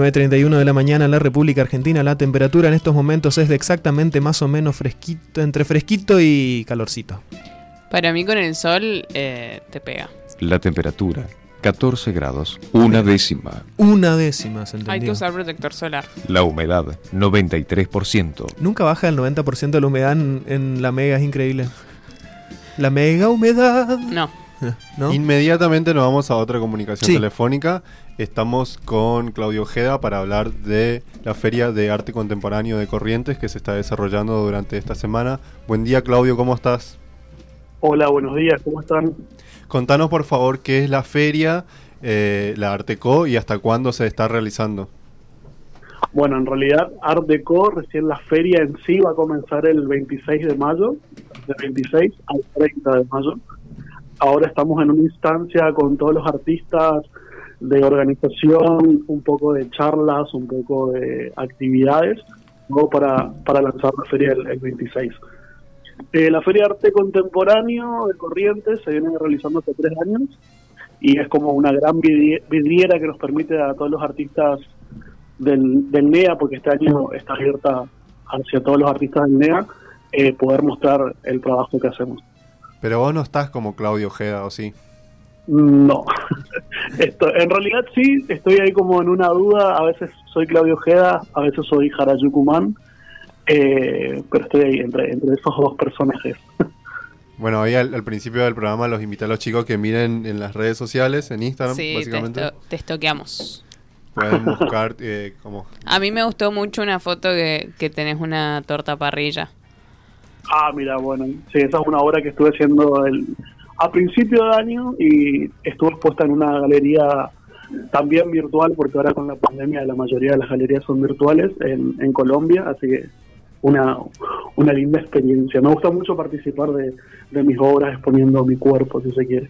9.31 de la mañana en la República Argentina. La temperatura en estos momentos es de exactamente más o menos fresquito, entre fresquito y calorcito. Para mí con el sol eh, te pega. La temperatura, 14 grados, una décima. Una décima, ¿se entendió? Hay que usar protector solar. La humedad, 93%. Nunca baja el 90% de la humedad en, en la mega, es increíble. La mega humedad. No. ¿No? Inmediatamente nos vamos a otra comunicación Sí. telefónica. Estamos con Claudio Ojeda para hablar de la Feria de Arte Contemporáneo de Corrientes que se está desarrollando durante esta semana. Buen día, Claudio, ¿cómo estás? Hola, buenos días, ¿cómo están? Contanos, por favor, qué es la feria, eh, la Arteco y hasta cuándo se está realizando. Bueno, en realidad Art Deco, recién la feria en sí va a comenzar el 26 de mayo, del 26 al 30 de mayo. Ahora estamos en una instancia con todos los artistas de organización, un poco de charlas, un poco de actividades, luego para, para lanzar la feria el, el 26. Eh, la Feria de Arte Contemporáneo de Corrientes se viene realizando hace tres años y es como una gran vidri- vidriera que nos permite a todos los artistas del, del NEA, porque este año está abierta hacia todos los artistas del NEA, eh, poder mostrar el trabajo que hacemos. Pero vos no estás como Claudio Ojeda, ¿o sí? No, Esto, en realidad sí, estoy ahí como en una duda, a veces soy Claudio Ojeda, a veces soy Harajuku Man, eh, pero estoy ahí entre, entre esos dos personajes. Bueno, hoy al, al principio del programa los invité a los chicos que miren en las redes sociales, en Instagram, Sí, te, básicamente. esto- te estoqueamos. Pueden buscar eh, como... A mí me gustó mucho una foto que, que tenés una torta parrilla. Ah, mira, bueno, sí, esa es una obra que estuve haciendo el, a principio de año y estuvo expuesta en una galería también virtual, porque ahora con la pandemia la mayoría de las galerías son virtuales en, en Colombia, así que una, una linda experiencia. Me gusta mucho participar de, de mis obras exponiendo mi cuerpo, si se quiere.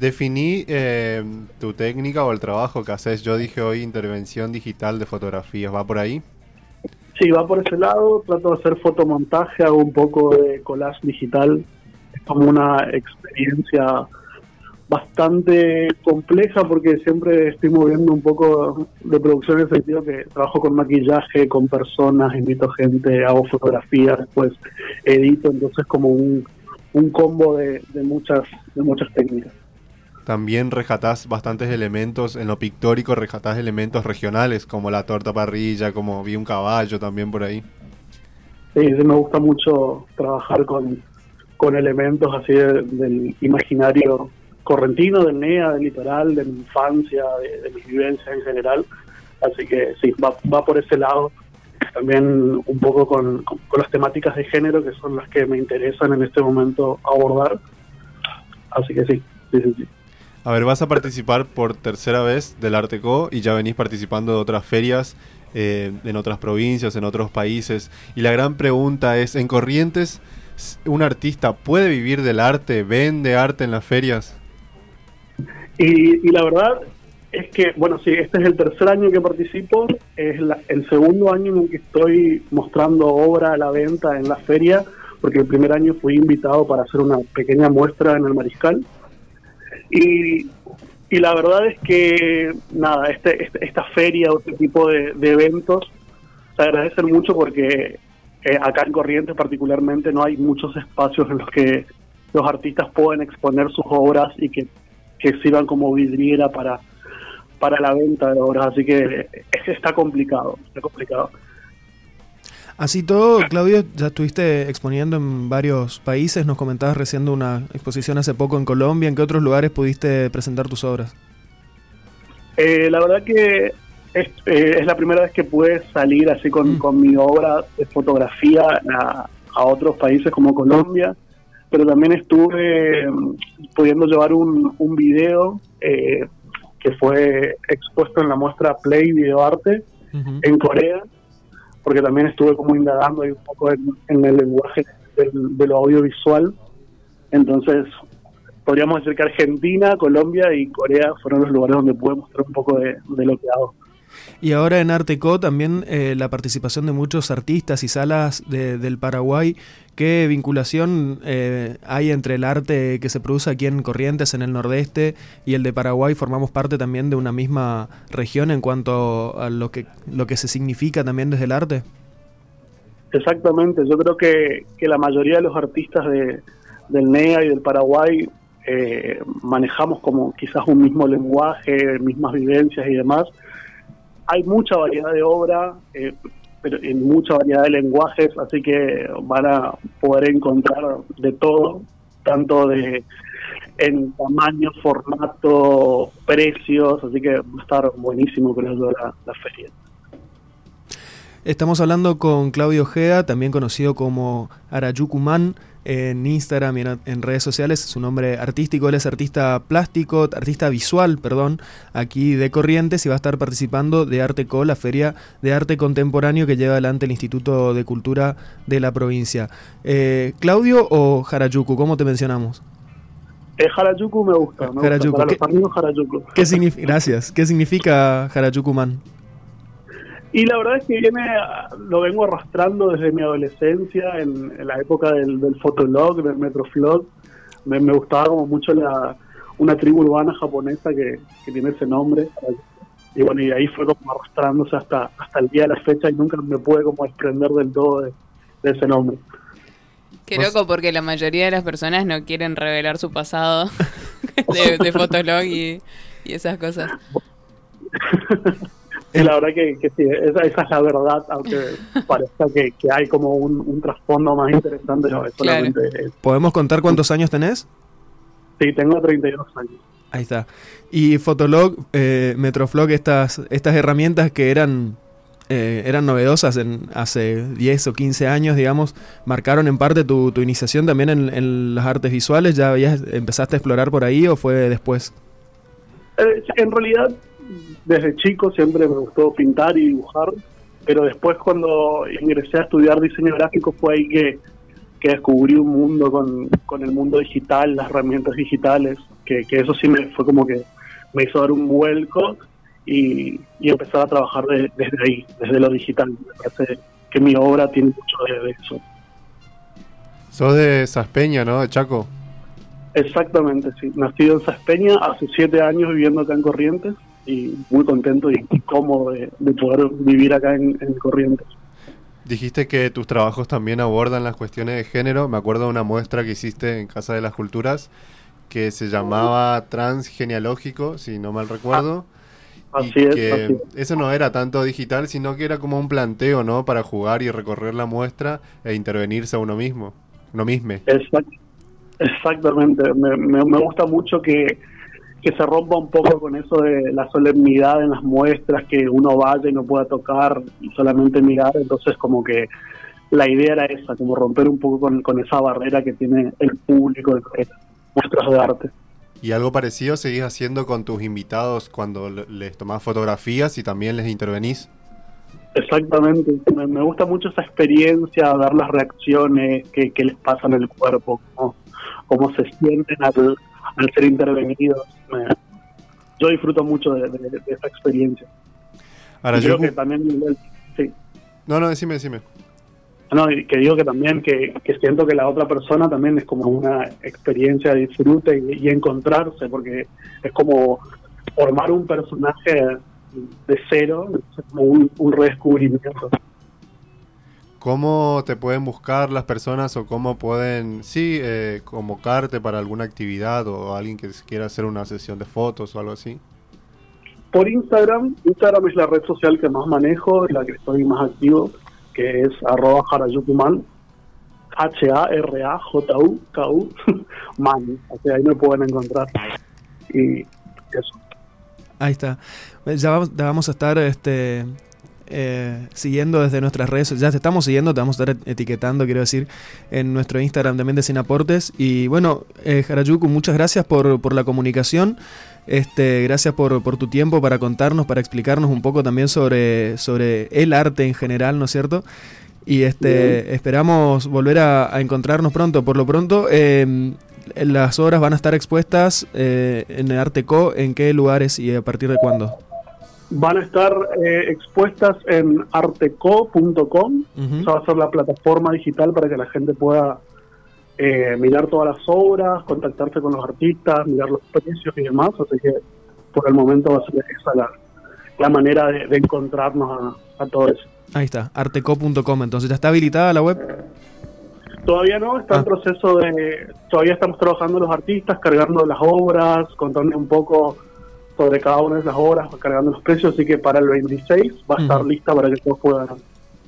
Definí eh, tu técnica o el trabajo que haces. Yo dije hoy intervención digital de fotografías. ¿Va por ahí? Sí, va por ese lado, trato de hacer fotomontaje, hago un poco de collage digital, como una experiencia bastante compleja porque siempre estoy moviendo un poco de producción en el sentido que trabajo con maquillaje, con personas, invito gente, hago fotografías, después edito, entonces como un, un combo de, de muchas de muchas técnicas. También rescatás bastantes elementos, en lo pictórico rescatás elementos regionales, como la torta parrilla, como vi un caballo también por ahí. Sí, me gusta mucho trabajar con, con elementos así de- del imaginario correntino, del NEA, del litoral, de mi infancia, de, de mis vivencias en general. Así que sí, va, va por ese lado. También un poco con, con- con las temáticas de género, que son las que me interesan en este momento abordar. Así que sí, sí, sí. sí. A ver, vas a participar por tercera vez del Arteco y ya venís participando de otras ferias eh, en otras provincias, en otros países. Y la gran pregunta es, ¿en Corrientes un artista puede vivir del arte, vende arte en las ferias? Y, y la verdad es que, bueno, sí, este es el tercer año que participo, es la- el segundo año en el que estoy mostrando obra a la venta en la feria, porque el primer año fui invitado para hacer una pequeña muestra en el Mariscal. Y, y la verdad es que, nada, este, este- esta feria o este tipo de, de eventos se agradecen mucho porque eh, acá en Corrientes particularmente no hay muchos espacios en los que los artistas pueden exponer sus obras y que, que sirvan como vidriera para, para la venta de obras. Así que es que está complicado, está complicado. Así todo, Claudio, ya estuviste exponiendo en varios países, nos comentabas recién de una exposición hace poco en Colombia, ¿en qué otros lugares pudiste presentar tus obras? Eh, la verdad que es, eh, es la primera vez que pude salir así con, con mi obra de fotografía a, a otros países como Colombia, pero también estuve mm, pudiendo llevar un, un video eh, que fue expuesto en la muestra Play Videoarte en Corea, porque también estuve como indagando ahí un poco en, en el lenguaje del- de lo audiovisual. Entonces, podríamos decir que Argentina, Colombia y Corea fueron los lugares donde pude mostrar un poco de, de lo que hago. Y ahora en Arteco también eh, la participación de muchos artistas y salas de- del Paraguay. ¿Qué vinculación eh, hay entre el arte que se produce aquí en Corrientes, en el nordeste, y el de Paraguay? Formamos parte también de una misma región en cuanto a lo que, lo que se significa también desde el arte. Exactamente, yo creo que, que la mayoría de los artistas de, del NEA y del Paraguay eh, manejamos como quizás un mismo lenguaje, mismas vivencias y demás. Hay mucha variedad de obra, eh, pero en mucha variedad de lenguajes, así que van a poder encontrar de todo, tanto de en tamaño, formato, precios, así que va a estar buenísimo creo yo la, la feria. Estamos hablando con Claudio Ojeda, también conocido como Arayucuman en Instagram y en, en redes sociales. Su nombre artístico, él es artista plástico, artista visual, perdón, aquí de Corrientes y va a estar participando de Arteco, la feria de arte contemporáneo que lleva adelante el Instituto de Cultura de la provincia. Eh, ¿Claudio o Harajuku? ¿Cómo te mencionamos? Eh, Harajuku me gusta, me Harajuku, gusta. Para ¿qué- los amigos Harajuku. ¿Qué significa? Gracias. ¿Qué significa Harajukuman? Y la verdad es que viene, lo vengo arrastrando desde mi adolescencia, en, en la época del, del fotolog, del metroflog. Me, me gustaba como mucho la, una tribu urbana japonesa que, que tiene ese nombre. Y bueno, y ahí fue como arrastrándose hasta, hasta el día de la fecha y nunca me pude como desprender del todo de, de ese nombre. Qué loco porque la mayoría de las personas no quieren revelar su pasado de, de Fotolog y, y esas cosas. Y la verdad que, que sí, esa, esa es la verdad, aunque parezca que, que hay como un, un trasfondo más interesante. No, Claro. solamente ¿Podemos contar cuántos años tenés? sí, tengo 32 años. Ahí está. Y Fotolog, eh, Metroflog, estas, estas herramientas que eran, eh, eran novedosas en hace 10 o 15 años, digamos, marcaron en parte tu, tu iniciación también en, en las artes visuales. ¿Ya habías, empezaste a explorar por ahí o fue después? Eh, en realidad, desde chico siempre me gustó pintar y dibujar, pero después cuando ingresé a estudiar diseño gráfico fue ahí que, que descubrí un mundo con, con el mundo digital, las herramientas digitales, que, que eso sí me fue como que me hizo dar un vuelco y, y empezar a trabajar de- desde ahí, desde lo digital. Me parece que mi obra tiene mucho de, de eso. Sos de Saspeña, ¿no? De Chaco. Exactamente, sí. Nacido en Saspeña, hace siete años viviendo acá en Corrientes y muy contento y, y cómodo de, de poder vivir acá en, en Corrientes. Dijiste que tus trabajos también abordan las cuestiones de género. Me acuerdo de una muestra que hiciste en Casa de las Culturas que se llamaba Transgenealógico, si no mal recuerdo. Así y es, que así es. eso no era tanto digital, sino que era como un planteo, ¿no? Para jugar y recorrer la muestra e intervenirse a uno mismo, uno mismo. Exact- exactamente, me, me- me gusta mucho que, que se rompa un poco con eso de la solemnidad en las muestras, que uno vaya y no pueda tocar y solamente mirar, entonces como que la idea era esa, como romper un poco con, con esa barrera que tiene el público de muestras de arte. Y algo parecido seguís haciendo con tus invitados cuando le- les tomás fotografías y también les intervenís. Exactamente, me, me gusta mucho esa experiencia, ver las reacciones, qué les pasa en el cuerpo, cómo, cómo se sienten al, al ser intervenidos. Me- yo disfruto mucho de, de- de esa experiencia. Ahora Y creo yo... que también, sí, No, no, decime, decime. no, que digo que también que, que siento que la otra persona también es como una experiencia de disfrute y, y encontrarse, porque es como formar un personaje de cero, es como un, un redescubrimiento. ¿Cómo te pueden buscar las personas o cómo pueden, sí, eh, convocarte para alguna actividad o alguien que quiera hacer una sesión de fotos o algo así? Por Instagram, Instagram es la red social que más manejo, es la que estoy más activo, que es arroba harayukuman, H-A-R-A-J-U-K-U, man, o sea, ahí me pueden encontrar. Y eso. Ahí está. Ya vamos, ya vamos a estar este, eh, siguiendo desde nuestras redes. Ya te estamos siguiendo, te vamos a estar etiquetando, quiero decir, en nuestro Instagram también de Sin Aportes. Y bueno, eh, Harajuku, muchas gracias por, por la comunicación. Este, gracias por, por tu tiempo para contarnos, para explicarnos un poco también sobre, sobre el arte en general, ¿no es cierto? Y este, esperamos volver a, a encontrarnos pronto. Por lo pronto, eh, las obras van a estar expuestas eh, en el Arteco. ¿En qué lugares y a partir de cuándo? Van a estar eh, expuestas en arteco.com. Ujú. Esa va a ser la plataforma digital para que la gente pueda eh, mirar todas las obras, contactarse con los artistas, mirar los precios y demás. Así que por el momento va a ser esa la, la manera de, de encontrarnos a, a todo eso. Ahí está, arteco.com. Entonces, ¿ya está habilitada la web? Todavía no, está Ah. en proceso de... Todavía estamos trabajando los artistas, cargando las obras, contando un poco sobre cada una de las obras, cargando los precios, así que para el 26 va a estar lista para que todos puedan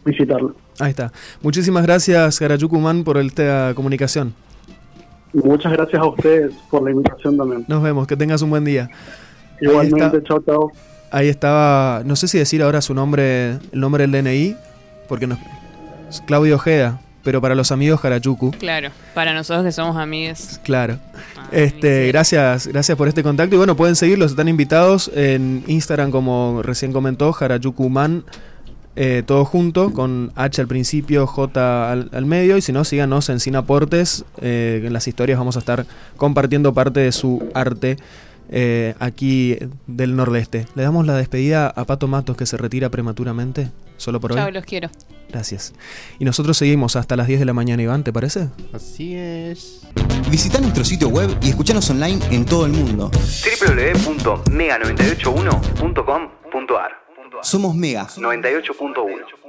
visitarlo. Ahí está. Muchísimas gracias, Harajuku Man, por esta comunicación. Y muchas gracias a ustedes por la invitación también. Nos vemos, que tengas un buen día. Igualmente, chao, chao. Ahí estaba, no sé si decir ahora su nombre, el nombre del DNI, porque no, es Claudio Ojeda, pero para los amigos Harajuku, Claro, para nosotros que somos amigos. claro. ah, Este, gracias, gracias por este contacto y bueno, pueden seguirlos, están invitados en Instagram como recién comentó, Harajuku Man, eh, todo junto, con H al principio, J al, al medio y si no, síganos en Sin Aportes, eh, en las historias vamos a estar compartiendo parte de su arte. Eh, aquí del nordeste. Le damos la despedida a Pato Matos que se retira prematuramente, solo por Chao, hoy. los quiero. Gracias. Y nosotros seguimos hasta las 10 de la mañana, Iván, ¿te parece? Así es. Visita nuestro sitio web y escuchanos online en todo el mundo. www.mega981.com.ar Somos Mega. 98.1